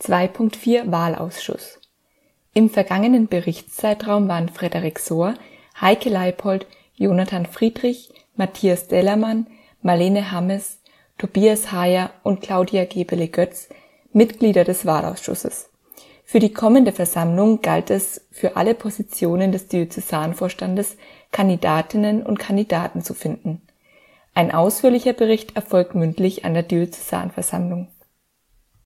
2.4 Wahlausschuss Im vergangenen Berichtszeitraum waren Frederik Sohr, Heike Leipold, Jonathan Friedrich, Matthias Dellermann, Marlene Hammes, Tobias Hayer und Claudia Gebele-Götz Mitglieder des Wahlausschusses. Für die kommende Versammlung galt es für alle Positionen des Diözesanvorstandes Kandidatinnen und Kandidaten zu finden. Ein ausführlicher Bericht erfolgt mündlich an der Diözesanversammlung